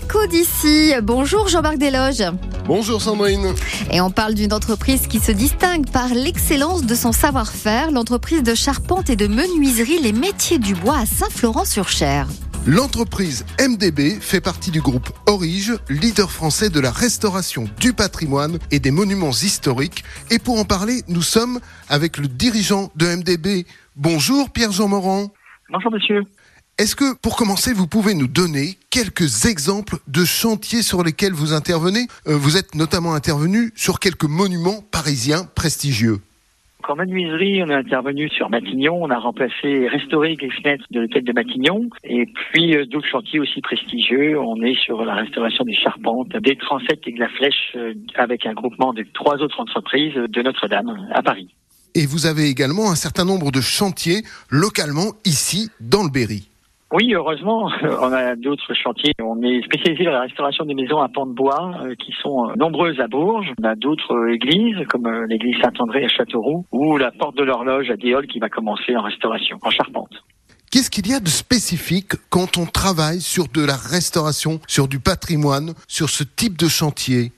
l'écho d'ici. Bonjour Jean-Marc Desloges. Bonjour Sandrine. Et on parle d'une entreprise qui se distingue par l'excellence de son savoir-faire, l'entreprise de charpente et de menuiserie Les Métiers du Bois à Saint-Florent-sur-Cher. L'entreprise MDB fait partie du groupe Orige, leader français de la restauration du patrimoine et des monuments historiques. Et pour en parler, nous sommes avec le dirigeant de MDB. Bonjour Pierre-Jean Morand. Bonjour monsieur. Est-ce que, pour commencer, vous pouvez nous donner quelques exemples de chantiers sur lesquels vous intervenez? Euh, Vous êtes notamment intervenu sur quelques monuments parisiens prestigieux. En menuiserie, on est intervenu sur Matignon, on a remplacé et restauré les fenêtres de l'hôtel de Matignon, et puis euh, d'autres chantiers aussi prestigieux. On est sur la restauration des charpentes, des transepts et de la flèche euh, avec un groupement de trois autres entreprises de Notre-Dame à Paris. Et vous avez également un certain nombre de chantiers localement ici dans le Berry. Oui, heureusement, on a d'autres chantiers. On est spécialisé dans la restauration des maisons à pans de bois euh, qui sont euh, nombreuses à Bourges. On a d'autres euh, églises comme l'église Saint-André à Châteauroux ou la porte de l'horloge à Déol qui va commencer en restauration, en charpente. Qu'est-ce qu'il y a de spécifique quand on travaille sur de la restauration, sur du patrimoine, sur ce type de chantier?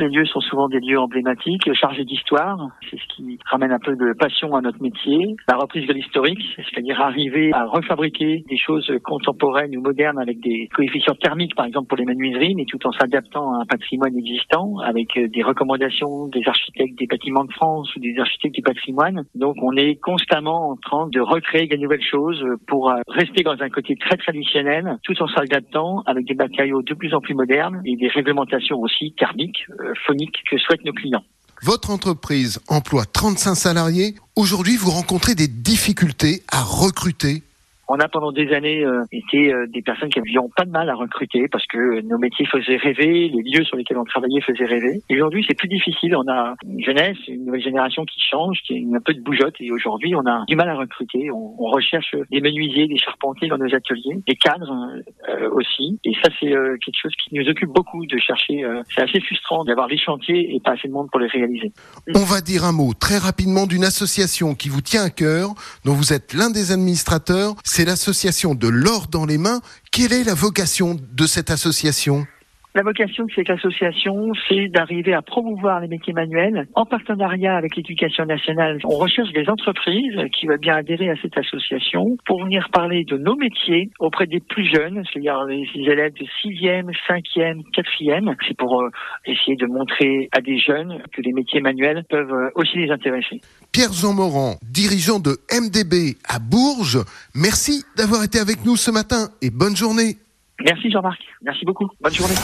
Les lieux sont souvent des lieux emblématiques, chargés d'histoire. C'est ce qui ramène un peu de passion à notre métier. La reprise de l'historique, c'est-à-dire arriver à refabriquer des choses contemporaines ou modernes avec des coefficients thermiques, par exemple pour les menuiseries, mais tout en s'adaptant à un patrimoine existant, avec euh, des recommandations des architectes des bâtiments de France ou des architectes du patrimoine. Donc on est constamment en train de recréer des nouvelles choses pour euh, rester dans un côté très traditionnel, tout en s'adaptant avec des matériaux de plus en plus modernes et des réglementations aussi thermiques, phoniques que souhaitent nos clients. Votre entreprise emploie 35 salariés. Aujourd'hui, vous rencontrez des difficultés à recruter. On a pendant des années euh, été euh, des personnes qui n'avions pas de mal à recruter parce que nos métiers faisaient rêver, les lieux sur lesquels on travaillait faisaient rêver. Aujourd'hui, c'est plus difficile. On a une jeunesse, une nouvelle génération qui change, qui a un peu de bougeotte. Et aujourd'hui, on a du mal à recruter. On, on recherche des menuisiers, des charpentiers dans nos ateliers, des cadres euh, aussi. Et ça, c'est euh, quelque chose qui nous occupe beaucoup de chercher. euh, c'est assez frustrant d'avoir des chantiers et pas assez de monde pour les réaliser. On va dire un mot très rapidement d'une association qui vous tient à cœur, dont vous êtes l'un des administrateurs. C'est l'association de l'or dans les mains. Quelle est la vocation de cette association? La vocation de cette association, c'est d'arriver à promouvoir les métiers manuels en partenariat avec l'éducation nationale. On recherche des entreprises qui veulent bien adhérer à cette association pour venir parler de nos métiers auprès des plus jeunes, c'est-à-dire les élèves de 6e, 5e, 4e. C'est pour euh, essayer de montrer à des jeunes que les métiers manuels peuvent euh, aussi les intéresser. Pierre-Jean Morand, dirigeant de MDB à Bourges, merci d'avoir été avec nous ce matin et bonne journée. Merci Jean-Marc. Merci beaucoup. Bonne journée.